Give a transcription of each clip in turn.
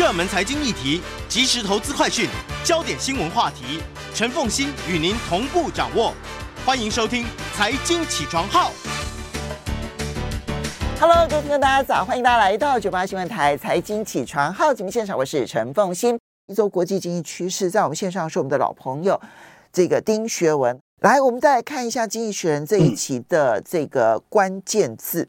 热门财经议题、即时投资快讯、焦点新闻话题，陈凤欣与您同步掌握。欢迎收听《财经起床号》。Hello，各位听众大家早，欢迎大家来到九八新闻台《财经起床号》节目现场，我是陈凤欣。一周国际经济趋势，在我们线上是我们的老朋友，这个丁学文。来，我们再来看一下《经济学人》这一期的这个关键字。嗯、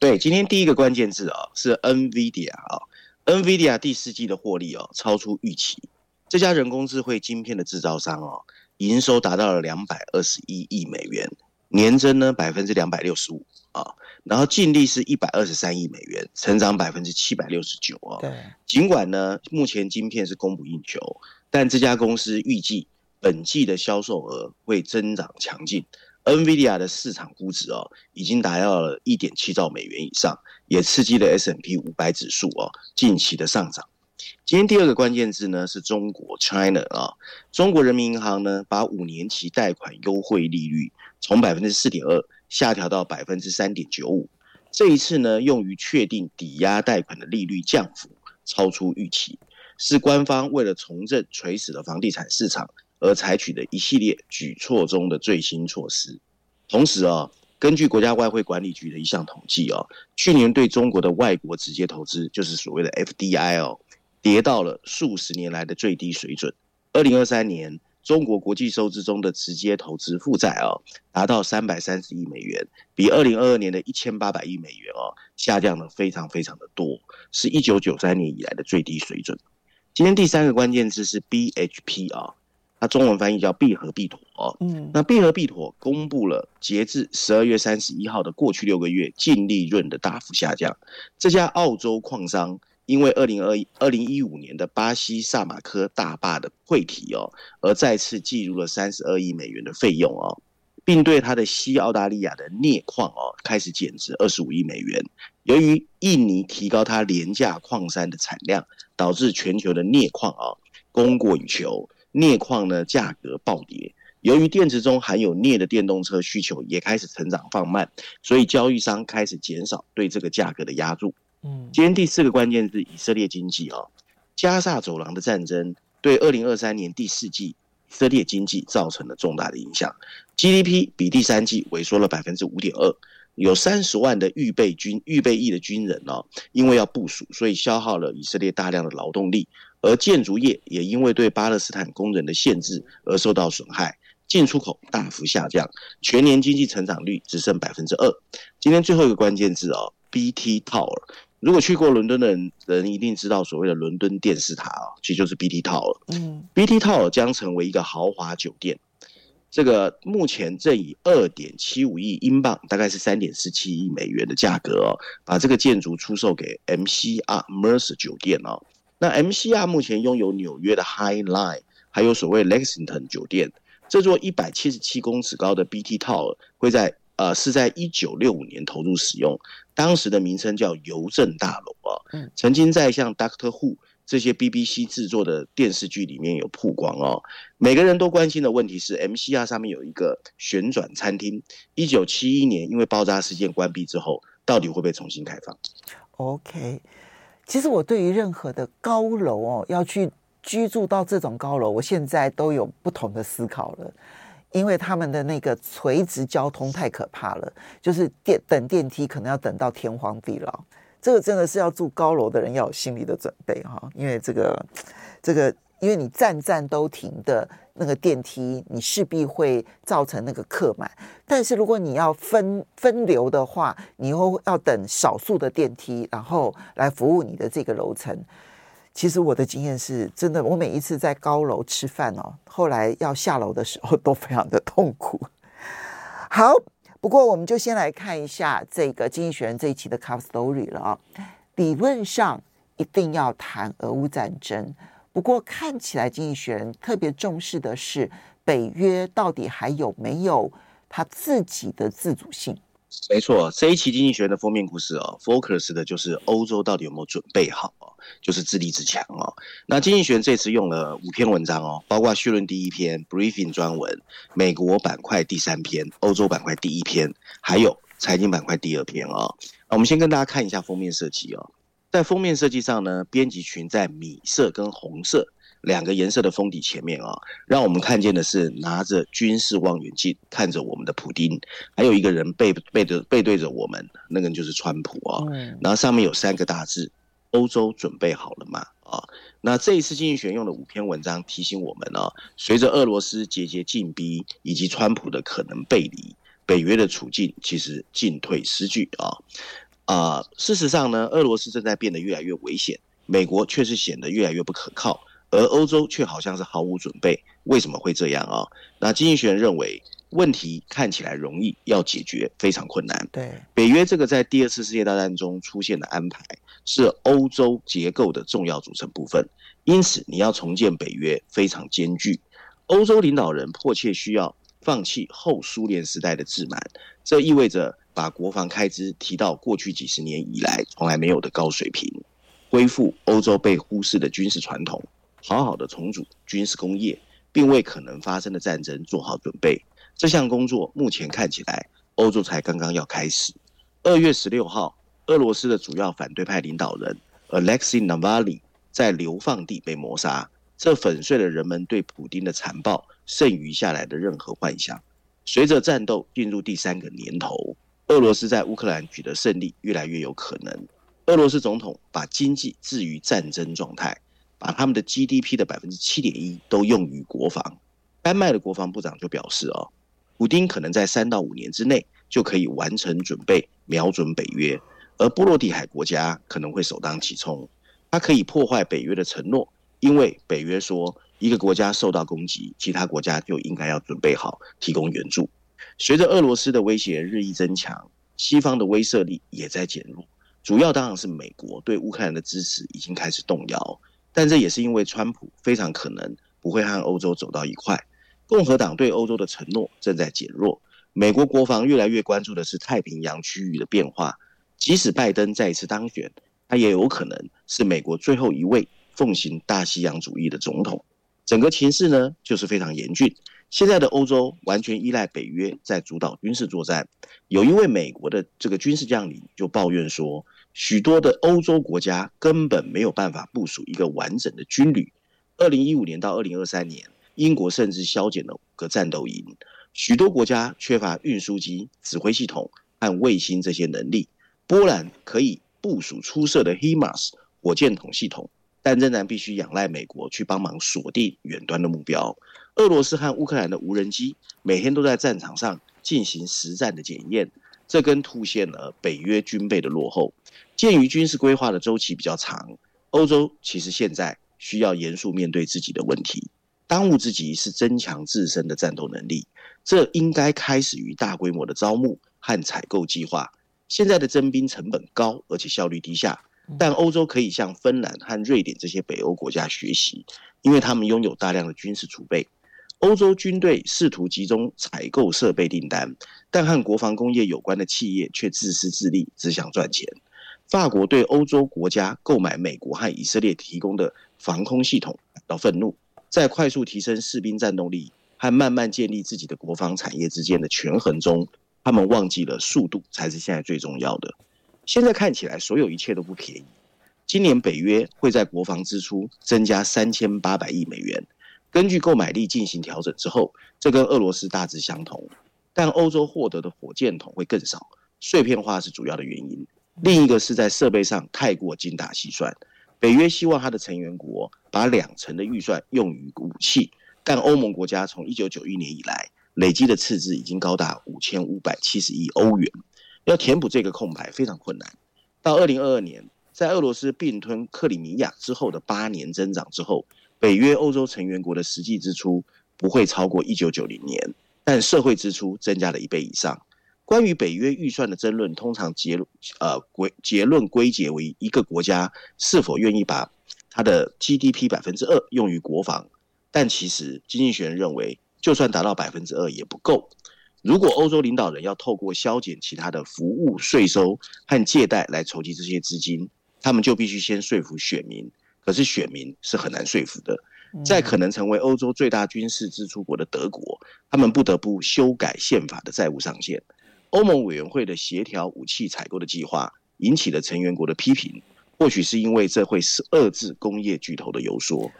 对，今天第一个关键字啊、哦、是 NVIDIA 啊、哦。NVIDIA 第四季的获利哦超出预期，这家人工智慧晶片的制造商哦，营收达到了两百二十一亿美元，年增呢百分之两百六十五啊，然后净利是一百二十三亿美元，成长百分之七百六十九啊。对，尽管呢目前晶片是供不应求，但这家公司预计本季的销售额会增长强劲。NVIDIA 的市场估值哦，已经达到了一点七兆美元以上，也刺激了 S&P 五百指数哦近期的上涨。今天第二个关键字呢是中国 China 啊，中国人民银行呢把五年期贷款优惠利率从百分之四点二下调到百分之三点九五，这一次呢用于确定抵押贷款的利率降幅超出预期，是官方为了重振垂死的房地产市场。而采取的一系列举措中的最新措施。同时啊，根据国家外汇管理局的一项统计啊，去年对中国的外国直接投资，就是所谓的 FDI 哦，跌到了数十年来的最低水准。二零二三年，中国国际收支中的直接投资负债啊，达到三百三十亿美元，比二零二二年的一千八百亿美元哦，下降了非常非常的多，是一九九三年以来的最低水准。今天第三个关键字是 BHP 啊。它中文翻译叫必和必妥，嗯，那必和必妥公布了截至十二月三十一号的过去六个月净利润的大幅下降。这家澳洲矿商因为二零二一二零一五年的巴西萨马科大坝的溃堤哦，而再次计入了三十二亿美元的费用哦，并对它的西澳大利亚的镍矿哦开始减值二十五亿美元。由于印尼提高它廉价矿山的产量，导致全球的镍矿啊供过于求。镍矿呢价格暴跌，由于电池中含有镍的电动车需求也开始成长放慢，所以交易商开始减少对这个价格的压注。嗯，今天第四个关键是以色列经济哦，加萨走廊的战争对二零二三年第四季以色列经济造成了重大的影响，GDP 比第三季萎缩了百分之五点二，有三十万的预备军预备役的军人哦，因为要部署，所以消耗了以色列大量的劳动力。而建筑业也因为对巴勒斯坦工人的限制而受到损害，进出口大幅下降，全年经济成长率只剩百分之二。今天最后一个关键字哦，BT Tower。如果去过伦敦的人，人一定知道所谓的伦敦电视塔哦，其实就是 BT Tower。嗯，BT Tower 将成为一个豪华酒店，这个目前正以二点七五亿英镑，大概是三点四七亿美元的价格哦，把这个建筑出售给 MCR Mercer 酒店哦。那 MCR 目前拥有纽约的 High Line，还有所谓 Lexington 酒店。这座一百七十七公尺高的 BT Tower 会在呃是在一九六五年投入使用，当时的名称叫邮政大楼啊。嗯，曾经在像 Doctor Who 这些 BBC 制作的电视剧里面有曝光哦。每个人都关心的问题是，MCR 上面有一个旋转餐厅，一九七一年因为爆炸事件关闭之后，到底会不会重新开放？OK。其实我对于任何的高楼哦，要去居住到这种高楼，我现在都有不同的思考了，因为他们的那个垂直交通太可怕了，就是电等电梯可能要等到天荒地老，这个真的是要住高楼的人要有心理的准备哈，因为这个这个。因为你站站都停的那个电梯，你势必会造成那个客满。但是如果你要分分流的话，你又要等少数的电梯，然后来服务你的这个楼层。其实我的经验是真的，我每一次在高楼吃饭哦，后来要下楼的时候都非常的痛苦。好，不过我们就先来看一下这个《经济学人》这一期的 Cover Story 了啊。理论上一定要谈俄乌战争。不过看起来，经济学人特别重视的是北约到底还有没有他自己的自主性？没错，这一期经济学人的封面故事哦，focus 的就是欧洲到底有没有准备好，就是自立自强哦。那经济学人这次用了五篇文章哦，包括序论第一篇、briefing 专文、美国板块第三篇、欧洲板块第一篇，还有财经板块第二篇哦。我们先跟大家看一下封面设计哦。在封面设计上呢，编辑群在米色跟红色两个颜色的封底前面啊，让我们看见的是拿着军事望远镜看着我们的普丁，还有一个人背背着背对着我们，那个人就是川普啊。然后上面有三个大字：欧洲准备好了吗？啊，那这一次经济学用的五篇文章提醒我们呢，随着俄罗斯节节进逼，以及川普的可能背离，北约的处境其实进退失据啊。啊，事实上呢，俄罗斯正在变得越来越危险，美国却是显得越来越不可靠。而欧洲却好像是毫无准备，为什么会这样啊？那经济学人认为，问题看起来容易，要解决非常困难。对，北约这个在第二次世界大战中出现的安排，是欧洲结构的重要组成部分，因此你要重建北约非常艰巨。欧洲领导人迫切需要放弃后苏联时代的自满，这意味着把国防开支提到过去几十年以来从来没有的高水平，恢复欧洲被忽视的军事传统。好好的重组军事工业，并为可能发生的战争做好准备。这项工作目前看起来，欧洲才刚刚要开始。二月十六号，俄罗斯的主要反对派领导人 Alexei Navalny 在流放地被谋杀，这粉碎了人们对普丁的残暴剩余下来的任何幻想。随着战斗进入第三个年头，俄罗斯在乌克兰取得胜利越来越有可能。俄罗斯总统把经济置于战争状态。把他们的 GDP 的百分之七点一都用于国防。丹麦的国防部长就表示：“哦，普丁可能在三到五年之内就可以完成准备，瞄准北约，而波罗的海国家可能会首当其冲。他可以破坏北约的承诺，因为北约说一个国家受到攻击，其他国家就应该要准备好提供援助。随着俄罗斯的威胁日益增强，西方的威慑力也在减弱，主要当然是美国对乌克兰的支持已经开始动摇。”但这也是因为川普非常可能不会和欧洲走到一块，共和党对欧洲的承诺正在减弱，美国国防越来越关注的是太平洋区域的变化。即使拜登再次当选，他也有可能是美国最后一位奉行大西洋主义的总统。整个情势呢，就是非常严峻。现在的欧洲完全依赖北约在主导军事作战。有一位美国的这个军事将领就抱怨说。许多的欧洲国家根本没有办法部署一个完整的军旅。二零一五年到二零二三年，英国甚至削减了五个战斗营。许多国家缺乏运输机、指挥系统和卫星这些能力。波兰可以部署出色的 HIMARS 火箭筒系统，但仍然必须仰赖美国去帮忙锁定远端的目标。俄罗斯和乌克兰的无人机每天都在战场上进行实战的检验，这更凸显了北约军备的落后。鉴于军事规划的周期比较长，欧洲其实现在需要严肃面对自己的问题。当务之急是增强自身的战斗能力，这应该开始于大规模的招募和采购计划。现在的征兵成本高，而且效率低下，但欧洲可以向芬兰和瑞典这些北欧国家学习，因为他们拥有大量的军事储备。欧洲军队试图集中采购设备订单，但和国防工业有关的企业却自私自利，只想赚钱。法国对欧洲国家购买美国和以色列提供的防空系统感到愤怒，在快速提升士兵战斗力和慢慢建立自己的国防产业之间的权衡中，他们忘记了速度才是现在最重要的。现在看起来，所有一切都不便宜。今年北约会在国防支出增加三千八百亿美元，根据购买力进行调整之后，这跟俄罗斯大致相同，但欧洲获得的火箭筒会更少，碎片化是主要的原因。另一个是在设备上太过精打细算，北约希望他的成员国把两成的预算用于武器，但欧盟国家从一九九一年以来累积的赤字已经高达五千五百七十亿欧元，要填补这个空白非常困难。到二零二二年，在俄罗斯并吞克里米亚之后的八年增长之后，北约欧洲成员国的实际支出不会超过一九九零年，但社会支出增加了一倍以上。关于北约预算的争论，通常结论呃归结论归结为一个国家是否愿意把它的 GDP 百分之二用于国防。但其实经济学人认为，就算达到百分之二也不够。如果欧洲领导人要透过削减其他的服务税收和借贷来筹集这些资金，他们就必须先说服选民。可是选民是很难说服的。在可能成为欧洲最大军事支出国的德国，他们不得不修改宪法的债务上限。欧盟委员会的协调武器采购的计划引起了成员国的批评。或许是因为这会是遏制工业巨头的游说。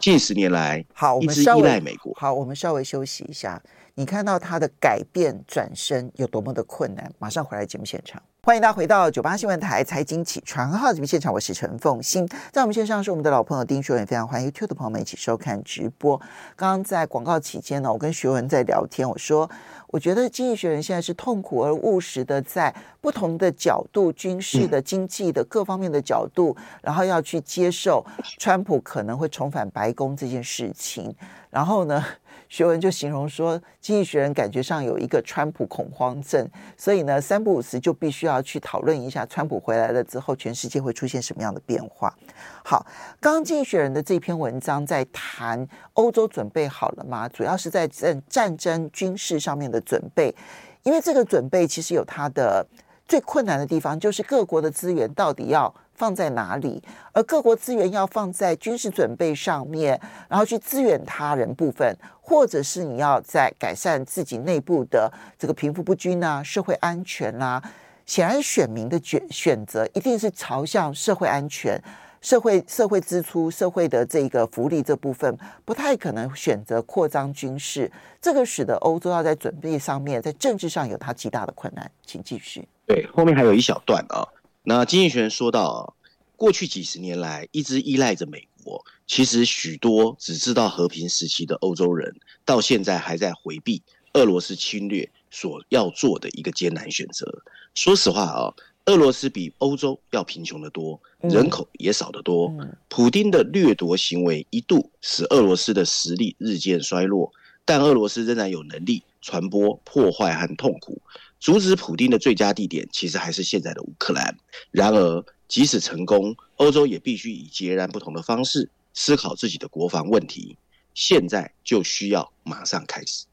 近十年来，好，一直依赖美国。好，我们稍微休息一下。你看到他的改变转身有多么的困难？马上回来节目现场。欢迎大家回到九八新闻台财经起床号节目现场，我是陈凤欣，在我们线上是我们的老朋友丁学文，非常欢迎 YouTube 的朋友们一起收看直播。刚刚在广告期间呢，我跟学文在聊天，我说我觉得经济学人现在是痛苦而务实的，在不同的角度，军事的、经济的各方面的角度，然后要去接受川普可能会重返白宫这件事情，然后呢，学文就形容说，经济学人感觉上有一个川普恐慌症，所以呢，三不五时就必须要去讨论一下，川普回来了之后，全世界会出现什么样的变化。好，刚刚经济学人的这篇文章在谈欧洲准备好了吗？主要是在战战争军事上面的准备，因为这个准备其实有它的最困难的地方，就是各国的资源到底要。放在哪里？而各国资源要放在军事准备上面，然后去支援他人部分，或者是你要在改善自己内部的这个贫富不均啊、社会安全啊。显然，选民的选选择一定是朝向社会安全、社会社会支出、社会的这个福利这部分，不太可能选择扩张军事。这个使得欧洲要在准备上面，在政治上有它极大的困难。请继续。对，后面还有一小段啊。那经济学人说到，过去几十年来一直依赖着美国，其实许多只知道和平时期的欧洲人，到现在还在回避俄罗斯侵略所要做的一个艰难选择。说实话啊，俄罗斯比欧洲要贫穷得多，人口也少得多。普丁的掠夺行为一度使俄罗斯的实力日渐衰落，但俄罗斯仍然有能力传播破坏和痛苦。阻止普丁的最佳地点，其实还是现在的乌克兰。然而，即使成功，欧洲也必须以截然不同的方式思考自己的国防问题。现在就需要马上开始。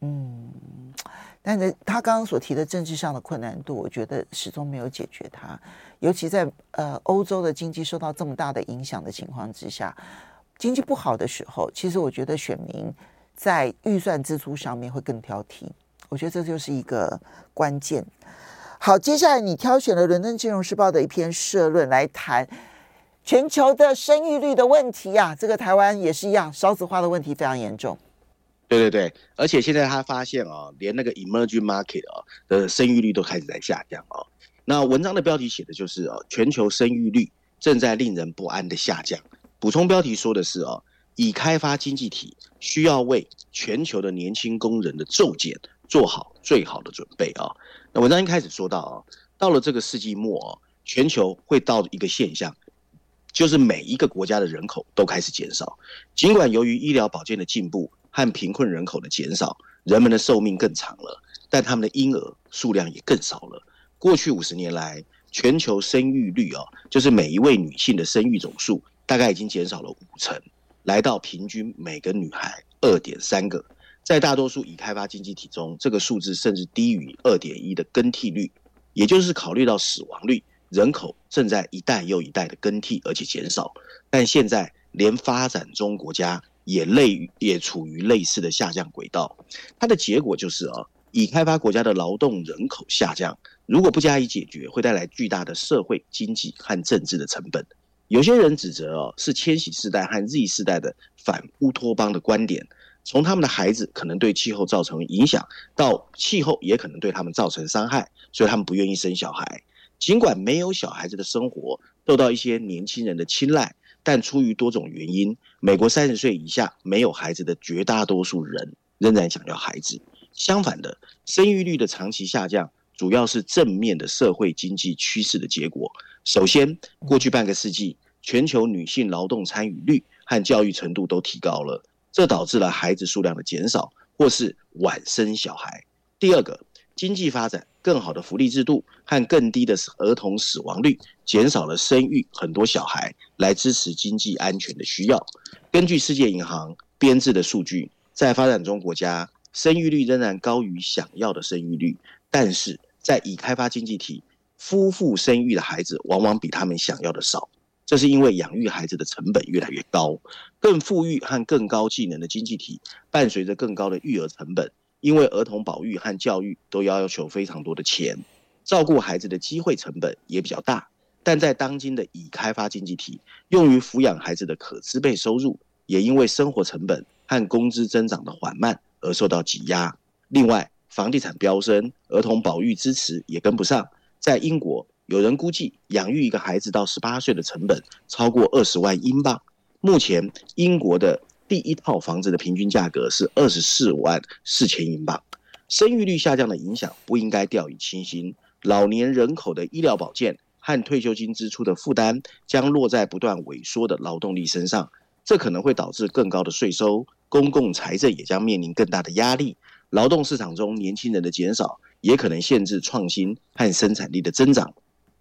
嗯，但是他刚刚所提的政治上的困难度，我觉得始终没有解决它。尤其在呃欧洲的经济受到这么大的影响的情况之下，经济不好的时候，其实我觉得选民在预算支出上面会更挑剔。我觉得这就是一个关键。好，接下来你挑选了《伦敦金融时报》的一篇社论来谈全球的生育率的问题啊。这个台湾也是一样，少子化的问题非常严重。对对对，而且现在他发现啊，连那个 emerging market 啊的生育率都开始在下降啊。那文章的标题写的就是啊，全球生育率正在令人不安的下降。补充标题说的是啊，已开发经济体需要为全球的年轻工人的骤减。做好最好的准备啊！那文章一开始说到啊，到了这个世纪末啊，全球会到一个现象，就是每一个国家的人口都开始减少。尽管由于医疗保健的进步和贫困人口的减少，人们的寿命更长了，但他们的婴儿数量也更少了。过去五十年来，全球生育率啊，就是每一位女性的生育总数大概已经减少了五成，来到平均每个女孩二点三个。在大多数已开发经济体中，这个数字甚至低于二点一的更替率，也就是考虑到死亡率，人口正在一代又一代的更替，而且减少。但现在连发展中国家也类也处于类似的下降轨道，它的结果就是啊，已开发国家的劳动人口下降，如果不加以解决，会带来巨大的社会、经济和政治的成本。有些人指责哦，是千禧世代和 Z 世代的反乌托邦的观点。从他们的孩子可能对气候造成影响，到气候也可能对他们造成伤害，所以他们不愿意生小孩。尽管没有小孩子的生活受到一些年轻人的青睐，但出于多种原因，美国三十岁以下没有孩子的绝大多数人仍然想要孩子。相反的，生育率的长期下降主要是正面的社会经济趋势的结果。首先，过去半个世纪，全球女性劳动参与率和教育程度都提高了。这导致了孩子数量的减少，或是晚生小孩。第二个，经济发展、更好的福利制度和更低的儿童死亡率，减少了生育很多小孩来支持经济安全的需要。根据世界银行编制的数据，在发展中国家，生育率仍然高于想要的生育率，但是在已开发经济体，夫妇生育的孩子往往比他们想要的少。这是因为养育孩子的成本越来越高，更富裕和更高技能的经济体伴随着更高的育儿成本，因为儿童保育和教育都要求非常多的钱，照顾孩子的机会成本也比较大。但在当今的已开发经济体，用于抚养孩子的可支配收入，也因为生活成本和工资增长的缓慢而受到挤压。另外，房地产飙升，儿童保育支持也跟不上。在英国，有人估计养育一个孩子到十八岁的成本超过二十万英镑。目前，英国的第一套房子的平均价格是二十四万四千英镑。生育率下降的影响不应该掉以轻心。老年人口的医疗保健和退休金支出的负担将落在不断萎缩的劳动力身上，这可能会导致更高的税收，公共财政也将面临更大的压力。劳动市场中年轻人的减少，也可能限制创新和生产力的增长。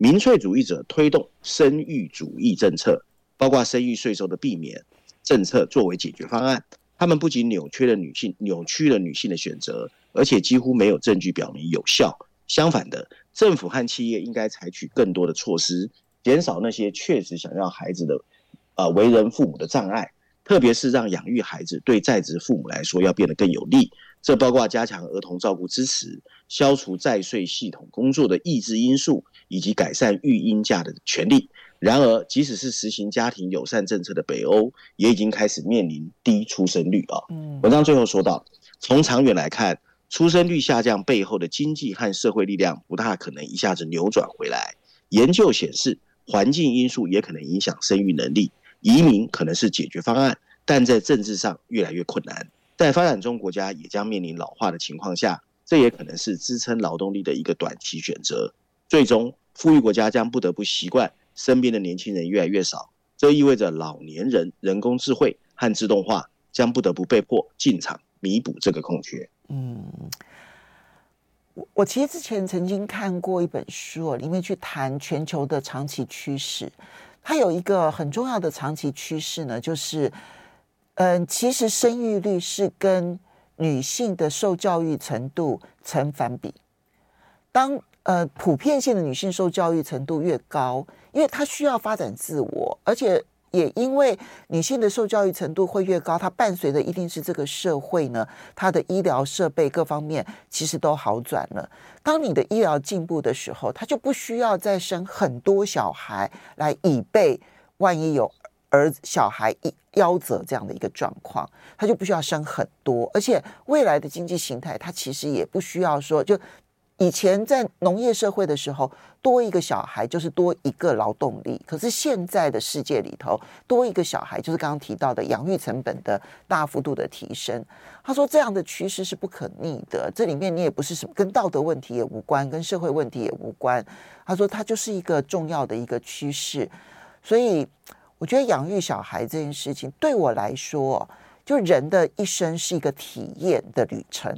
民粹主义者推动生育主义政策，包括生育税收的避免政策作为解决方案。他们不仅扭曲了女性，扭曲了女性的选择，而且几乎没有证据表明有效。相反的，政府和企业应该采取更多的措施，减少那些确实想要孩子的，呃，为人父母的障碍，特别是让养育孩子对在职父母来说要变得更有利。这包括加强儿童照顾支持、消除在税系统工作的抑制因素，以及改善育婴假的权利。然而，即使是实行家庭友善政策的北欧，也已经开始面临低出生率啊。文章最后说到，从长远来看，出生率下降背后的经济和社会力量不大可能一下子扭转回来。研究显示，环境因素也可能影响生育能力，移民可能是解决方案，但在政治上越来越困难。在发展中国家也将面临老化的情况下，这也可能是支撑劳动力的一个短期选择。最终，富裕国家将不得不习惯身边的年轻人越来越少，这意味着老年人、人工智慧和自动化将不得不被迫进场弥补这个空缺。嗯，我我其实之前曾经看过一本书，里面去谈全球的长期趋势，它有一个很重要的长期趋势呢，就是。嗯，其实生育率是跟女性的受教育程度成反比。当呃普遍性的女性受教育程度越高，因为她需要发展自我，而且也因为女性的受教育程度会越高，它伴随的一定是这个社会呢，它的医疗设备各方面其实都好转了。当你的医疗进步的时候，她就不需要再生很多小孩来以备万一有。儿小孩一夭折这样的一个状况，她就不需要生很多，而且未来的经济形态，她其实也不需要说，就以前在农业社会的时候，多一个小孩就是多一个劳动力，可是现在的世界里头，多一个小孩就是刚刚提到的养育成本的大幅度的提升。他说这样的趋势是不可逆的，这里面你也不是什么跟道德问题也无关，跟社会问题也无关。他说它就是一个重要的一个趋势，所以。我觉得养育小孩这件事情对我来说，就人的一生是一个体验的旅程。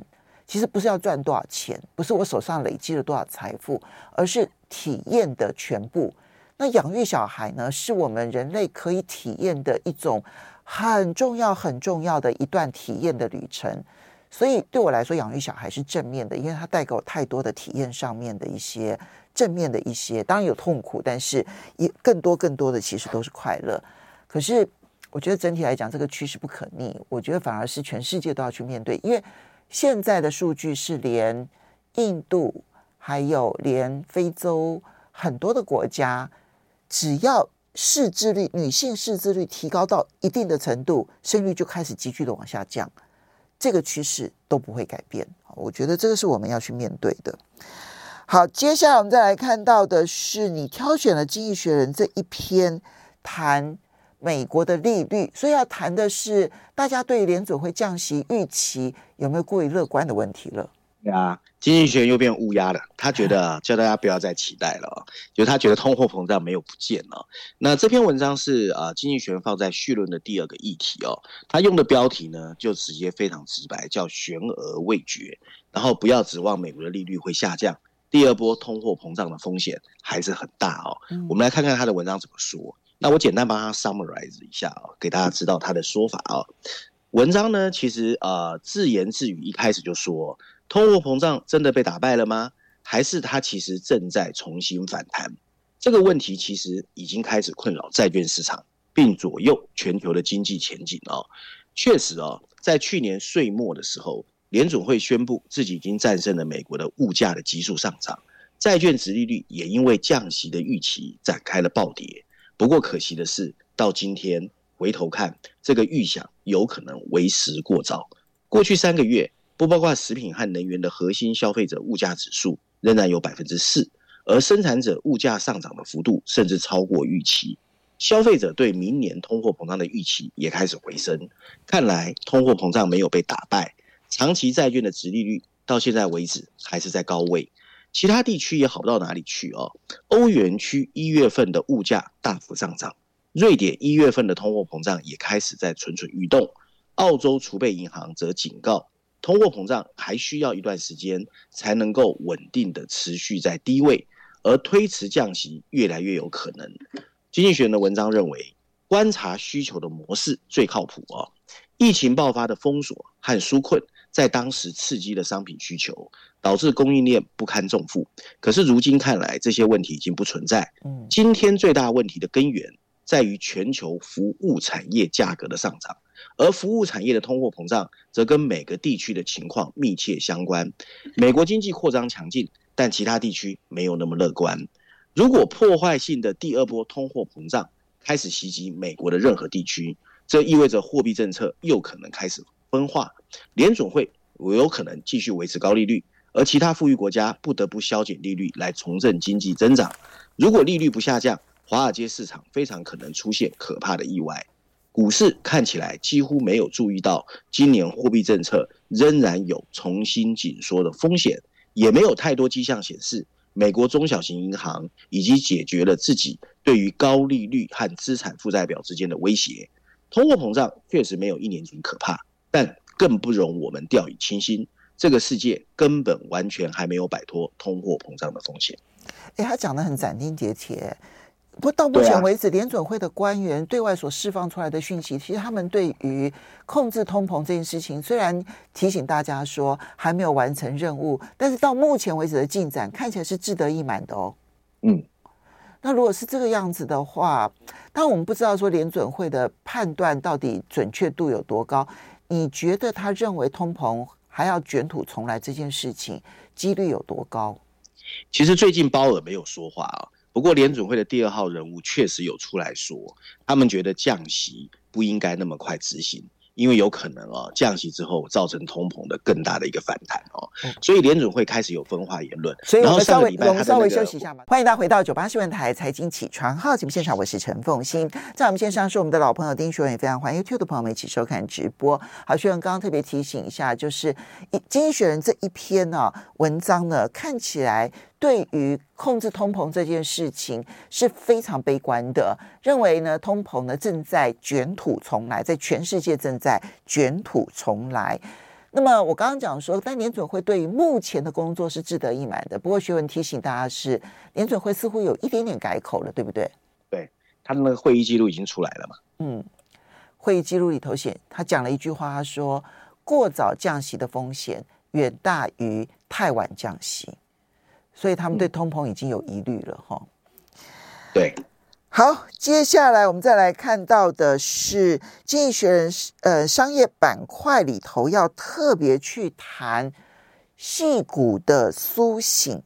其实不是要赚多少钱，不是我手上累积了多少财富，而是体验的全部。那养育小孩呢，是我们人类可以体验的一种很重要、很重要的一段体验的旅程。所以对我来说，养育小孩是正面的，因为它带给我太多的体验上面的一些。正面的一些，当然有痛苦，但是也更多更多的其实都是快乐。可是我觉得整体来讲，这个趋势不可逆。我觉得反而是全世界都要去面对，因为现在的数据是连印度还有连非洲很多的国家，只要识字率，女性识字率提高到一定的程度，生育就开始急剧的往下降，这个趋势都不会改变。我觉得这个是我们要去面对的。好，接下来我们再来看到的是，你挑选了《经济学人》这一篇谈美国的利率，所以要谈的是大家对联准会降息预期有没有过于乐观的问题了。对啊，经济学又变乌鸦了，他觉得叫大家不要再期待了，就他觉得通货膨胀没有不见了。那这篇文章是啊，《经济学》放在绪论的第二个议题哦，他用的标题呢就直接非常直白，叫悬而未决，然后不要指望美国的利率会下降。第二波通货膨胀的风险还是很大哦。我们来看看他的文章怎么说。那我简单帮他 summarize 一下哦，给大家知道他的说法哦。文章呢，其实呃自言自语，一开始就说，通货膨胀真的被打败了吗？还是它其实正在重新反弹？这个问题其实已经开始困扰债券市场，并左右全球的经济前景哦。确实哦，在去年岁末的时候。联总会宣布自己已经战胜了美国的物价的急速上涨，债券殖利率也因为降息的预期展开了暴跌。不过可惜的是，到今天回头看，这个预想有可能为时过早。过去三个月，不包括食品和能源的核心消费者物价指数仍然有百分之四，而生产者物价上涨的幅度甚至超过预期。消费者对明年通货膨胀的预期也开始回升，看来通货膨胀没有被打败。长期债券的殖利率到现在为止还是在高位，其他地区也好不到哪里去哦。欧元区一月份的物价大幅上涨，瑞典一月份的通货膨胀也开始在蠢蠢欲动。澳洲储备银行则警告，通货膨胀还需要一段时间才能够稳定的持续在低位，而推迟降息越来越有可能。经济学人的文章认为，观察需求的模式最靠谱哦。疫情爆发的封锁和纾困，在当时刺激了商品需求，导致供应链不堪重负。可是如今看来，这些问题已经不存在。今天最大问题的根源在于全球服务产业价格的上涨，而服务产业的通货膨胀则跟每个地区的情况密切相关。美国经济扩张强劲，但其他地区没有那么乐观。如果破坏性的第二波通货膨胀开始袭击美国的任何地区，这意味着货币政策又可能开始分化，联总会有可能继续维持高利率，而其他富裕国家不得不削减利率来重振经济增长。如果利率不下降，华尔街市场非常可能出现可怕的意外。股市看起来几乎没有注意到，今年货币政策仍然有重新紧缩的风险，也没有太多迹象显示。美国中小型银行已经解决了自己对于高利率和资产负债表之间的威胁。通货膨胀确实没有一年前可怕，但更不容我们掉以轻心。这个世界根本完全还没有摆脱通货膨胀的风险。哎，他讲的很斩钉截铁。不过到目前为止，联准会的官员对外所释放出来的讯息，其实他们对于控制通膨这件事情，虽然提醒大家说还没有完成任务，但是到目前为止的进展看起来是志得意满的哦。嗯，那如果是这个样子的话，当我们不知道说联准会的判断到底准确度有多高，你觉得他认为通膨还要卷土重来这件事情几率有多高？其实最近鲍尔没有说话啊。不过，联准会的第二号人物确实有出来说，他们觉得降息不应该那么快执行。因为有可能哦，降息之后造成通膨的更大的一个反弹哦，所以联准会开始有分化言论。所以我们稍微我们稍微休息一下嘛。欢迎大家回到九八新闻台财经起床号节目现场，我是陈凤欣，在我们线上是我们的老朋友丁学文，也非常欢迎 YouTube 的朋友们一起收看直播。好，学文刚刚特别提醒一下，就是《经济学人》这一篇呢、啊、文章呢，看起来。对于控制通膨这件事情是非常悲观的，认为呢通膨呢正在卷土重来，在全世界正在卷土重来。那么我刚刚讲说，但联准会对于目前的工作是志得意满的。不过学文提醒大家是，联准会似乎有一点点改口了，对不对？对，他的那个会议记录已经出来了嘛？嗯，会议记录里头写，他讲了一句话，他说过早降息的风险远大于太晚降息。所以他们对通膨已经有疑虑了，哈、嗯。对，好，接下来我们再来看到的是《经济学人》呃商业板块里头要特别去谈细股的苏醒，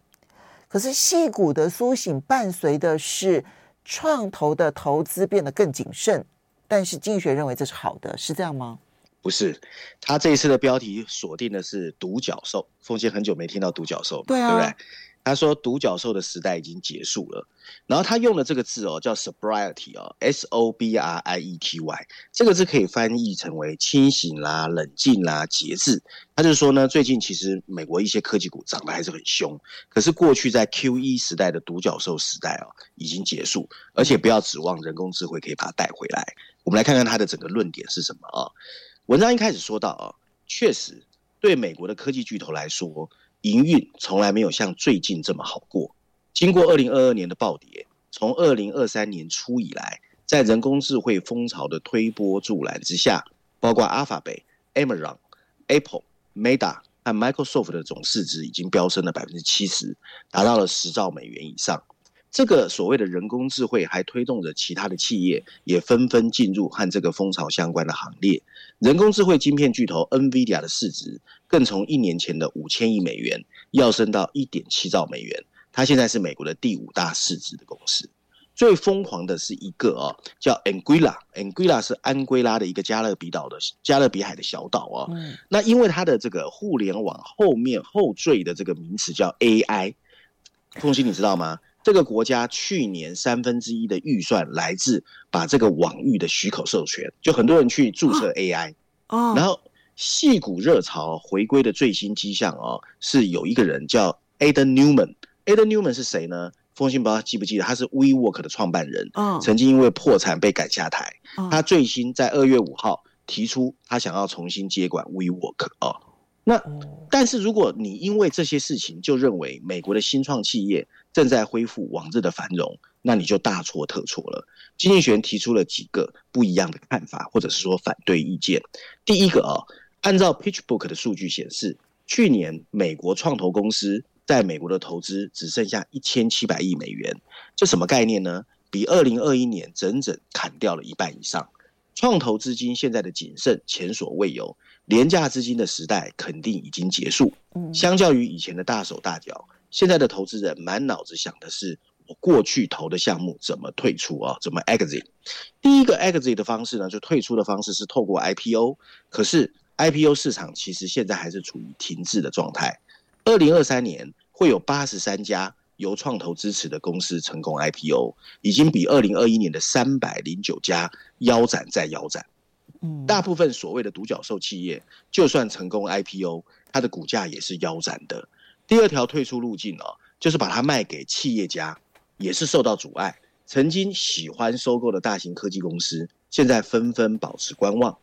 可是细股的苏醒伴随的是创投的投资变得更谨慎，但是经济学认为这是好的，是这样吗？不是，他这一次的标题锁定的是独角兽。凤姐很久没听到独角兽，对啊，对不对？他说：“独角兽的时代已经结束了。”然后他用的这个字哦，叫 sobriety 哦，S O B R I E T Y，这个字可以翻译成为清醒啦、冷静啦、节制。他就是说呢，最近其实美国一些科技股涨得还是很凶，可是过去在 Q E 时代的独角兽时代哦，已经结束，而且不要指望人工智慧可以把它带回来。我们来看看他的整个论点是什么啊？文章一开始说到啊，确实对美国的科技巨头来说。营运从来没有像最近这么好过。经过二零二二年的暴跌，从二零二三年初以来，在人工智慧风潮的推波助澜之下，包括 Alphabet、Amazon、Apple、Meta 和 Microsoft 的总市值已经飙升了百分之七十，达到了十兆美元以上。这个所谓的人工智慧还推动着其他的企业也纷纷进入和这个风潮相关的行列。人工智慧晶片巨头 NVIDIA 的市值更从一年前的五千亿美元跃升到一点七兆美元。它现在是美国的第五大市值的公司。最疯狂的是一个哦，叫 Anguilla，Anguilla 是安圭拉的一个加勒比岛的加勒比海的小岛哦。嗯。那因为它的这个互联网后面后缀的这个名词叫 AI，凤馨你知道吗？这个国家去年三分之一的预算来自把这个网域的许可授权，就很多人去注册 AI 哦。然后矽谷热潮回归的最新迹象哦，是有一个人叫 Adam Neumann，Adam Neumann 是谁呢？风信不知道记不记得，他是 WeWork 的创办人，曾经因为破产被赶下台。他最新在二月五号提出，他想要重新接管 WeWork 哦。那但是如果你因为这些事情就认为美国的新创企业正在恢复往日的繁荣，那你就大错特错了。经济学提出了几个不一样的看法，或者是说反对意见。第一个啊，按照 PitchBook 的数据显示，去年美国创投公司。在美国的投资只剩下一千七百亿美元，这什么概念呢？比二零二一年整整砍掉了一半以上。创投资金现在的谨慎前所未有，廉价资金的时代肯定已经结束。相较于以前的大手大脚，现在的投资人满脑子想的是我过去投的项目怎么退出啊？怎么 exit？第一个 exit 的方式呢，就退出的方式是透过 IPO，可是 IPO 市场其实现在还是处于停滞的状态。二零二三年会有八十三家由创投支持的公司成功 IPO，已经比二零二一年的三百零九家腰斩再腰斩。嗯，大部分所谓的独角兽企业，就算成功 IPO，它的股价也是腰斩的。第二条退出路径哦，就是把它卖给企业家，也是受到阻碍。曾经喜欢收购的大型科技公司，现在纷纷保持观望。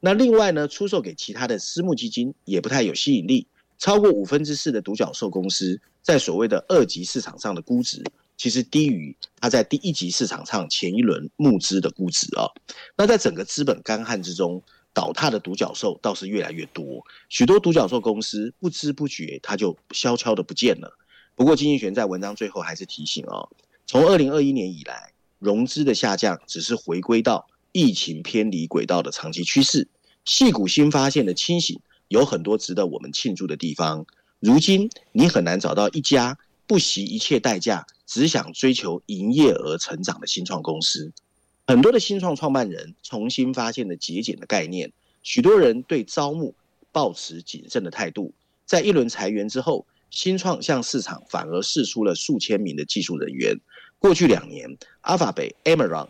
那另外呢，出售给其他的私募基金也不太有吸引力。超过五分之四的独角兽公司在所谓的二级市场上的估值，其实低于它在第一级市场上前一轮募资的估值啊。那在整个资本干旱之中，倒塌的独角兽倒是越来越多，许多独角兽公司不知不觉它就悄悄的不见了。不过经济学人在文章最后还是提醒哦，从二零二一年以来，融资的下降只是回归到疫情偏离轨道的长期趋势。矽谷新发现的清醒。有很多值得我们庆祝的地方。如今，你很难找到一家不惜一切代价，只想追求营业额成长的新创公司。很多的新创创办人重新发现了节俭的概念。许多人对招募抱持谨慎的态度。在一轮裁员之后，新创向市场反而释出了数千名的技术人员。过去两年，Alphabet、Amazon、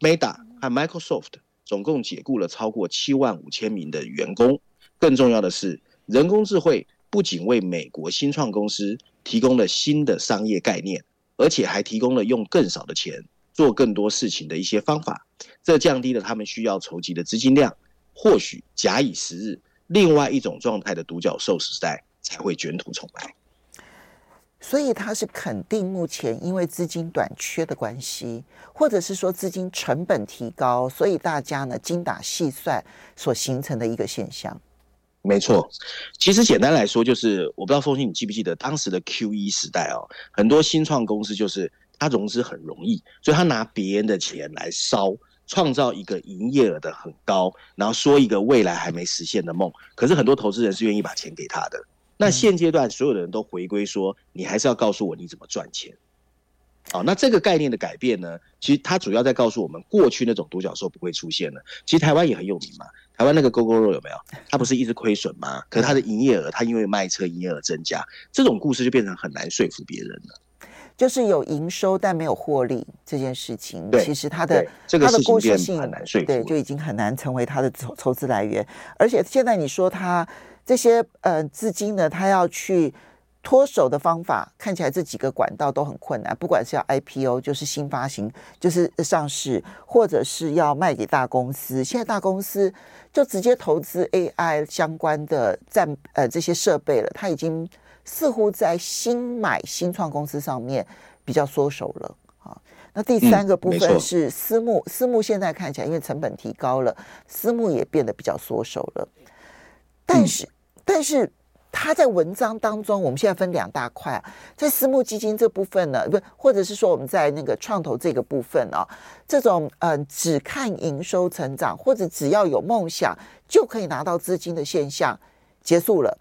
Meta 和 Microsoft 总共解雇了超过七万五千名的员工。更重要的是，人工智慧不仅为美国新创公司提供了新的商业概念，而且还提供了用更少的钱做更多事情的一些方法。这降低了他们需要筹集的资金量。或许假以时日，另外一种状态的独角兽时代才会卷土重来。所以他是肯定目前因为资金短缺的关系，或者是说资金成本提高，所以大家呢精打细算所形成的一个现象。没错，其实简单来说，就是我不知道凤信你记不记得当时的 QE 时代哦，很多新创公司就是它融资很容易，所以他拿别人的钱来烧，创造一个营业额的很高，然后说一个未来还没实现的梦。可是很多投资人是愿意把钱给他的。那现阶段所有的人都回归说，你还是要告诉我你怎么赚钱。哦，那这个概念的改变呢，其实它主要在告诉我们，过去那种独角兽不会出现了。其实台湾也很有名嘛。台湾那个 Gogoro 有没有？它不是一直亏损吗？可是它的营业额，它因为卖车，营业额增加，这种故事就变成很难说服别人了。就是有营收但没有获利这件事情，其实它的这个它的故事性很难说服，对，就已经很难成为它的筹筹资来源。而且现在你说它这些呃资金呢，它要去。脱手的方法看起来这几个管道都很困难，不管是要 IPO，就是新发行，就是上市，或者是要卖给大公司。现在大公司就直接投资 AI 相关的占呃这些设备了，它已经似乎在新买新创公司上面比较缩手了啊。那第三个部分是私募，私募现在看起来因为成本提高了，私募也变得比较缩手了。但是，但是。他在文章当中，我们现在分两大块啊，在私募基金这部分呢，不，或者是说我们在那个创投这个部分啊，这种嗯，只看营收成长，或者只要有梦想就可以拿到资金的现象结束了。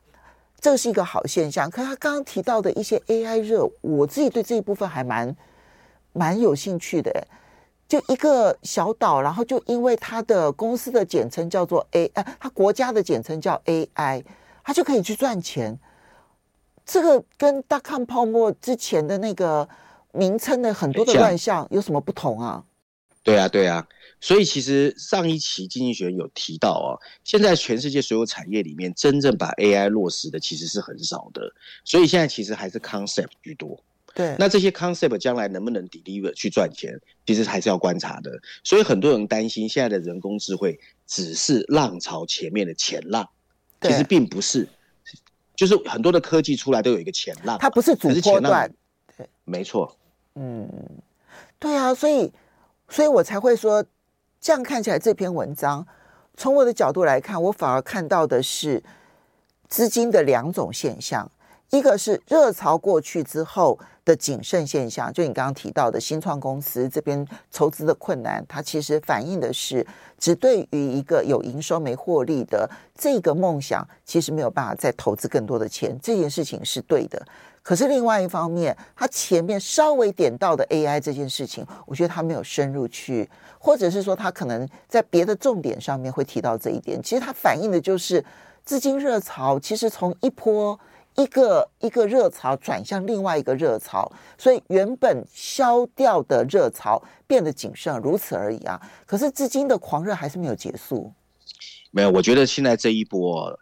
这是一个好现象。可是他刚刚提到的一些 AI 热，我自己对这一部分还蛮蛮有兴趣的。就一个小岛，然后就因为他的公司的简称叫做 A，哎，他国家的简称叫 AI，他就可以去赚钱。这个跟大康泡沫之前的那个名称的很多的乱象有什么不同啊？对啊，对啊。所以其实上一期经济学人有提到哦，现在全世界所有产业里面，真正把 AI 落实的其实是很少的。所以现在其实还是 concept 居多。对，那这些 concept 将来能不能 deliver 去赚钱，其实还是要观察的。所以很多人担心现在的人工智慧只是浪潮前面的前浪，其实并不是。就是很多的科技出来都有一个前浪，它不是主波段。对，没错。嗯，对啊，所以，所以我才会说。这样看起来，这篇文章从我的角度来看，我反而看到的是资金的两种现象：一个是热潮过去之后的谨慎现象，就你刚刚提到的新创公司这边筹资的困难，它其实反映的是只对于一个有营收没获利的这个梦想，其实没有办法再投资更多的钱。这件事情是对的。可是另外一方面，他前面稍微点到的 AI 这件事情，我觉得他没有深入去，或者是说他可能在别的重点上面会提到这一点。其实它反映的就是资金热潮，其实从一波一个一个热潮转向另外一个热潮，所以原本消掉的热潮变得谨慎，如此而已啊。可是资金的狂热还是没有结束。没有，我觉得现在这一波。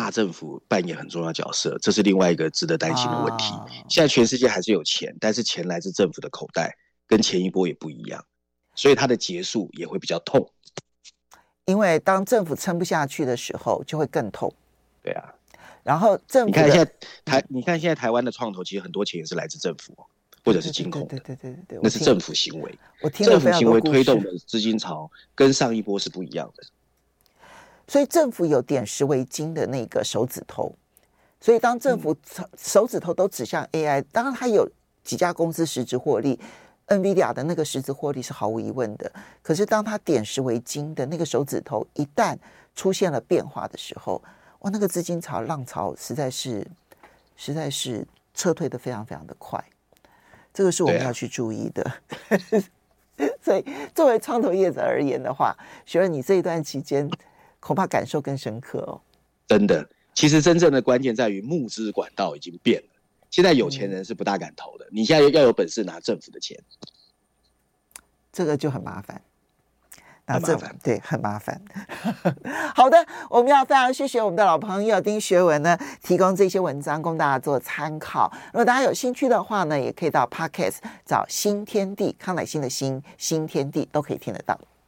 大政府扮演很重要角色，这是另外一个值得担心的问题。现在全世界还是有钱，但是钱来自政府的口袋，跟前一波也不一样，所以它的结束也会比较痛。因为当政府撑不下去的时候，就会更痛。对啊，然后政府，你看现在台，你看现在台湾的创投，其实很多钱也是来自政府，或者是金控。对对对对对，那是政府行为。我听政府行为推动的资金潮，跟上一波是不一样的。所以政府有点石为金的那个手指头，所以当政府手指头都指向 AI，当然它有几家公司实质获利，NVIDIA 的那个实质获利是毫无疑问的。可是当它点石为金的那个手指头一旦出现了变化的时候，哇，那个资金潮浪潮实在是实在是撤退的非常非常的快，这个是我们要去注意的。所以作为创投业者而言的话，学了你这一段期间。恐怕感受更深刻哦。真的，其实真正的关键在于募资管道已经变了。现在有钱人是不大敢投的。嗯、你现在要有本事拿政府的钱，这个就很麻烦。拿政府对，很麻烦。好的，我们要非常谢谢我们的老朋友丁学文呢，提供这些文章供大家做参考。如果大家有兴趣的话呢，也可以到 Podcast 找新天地康乃馨的新新天地都可以听得到。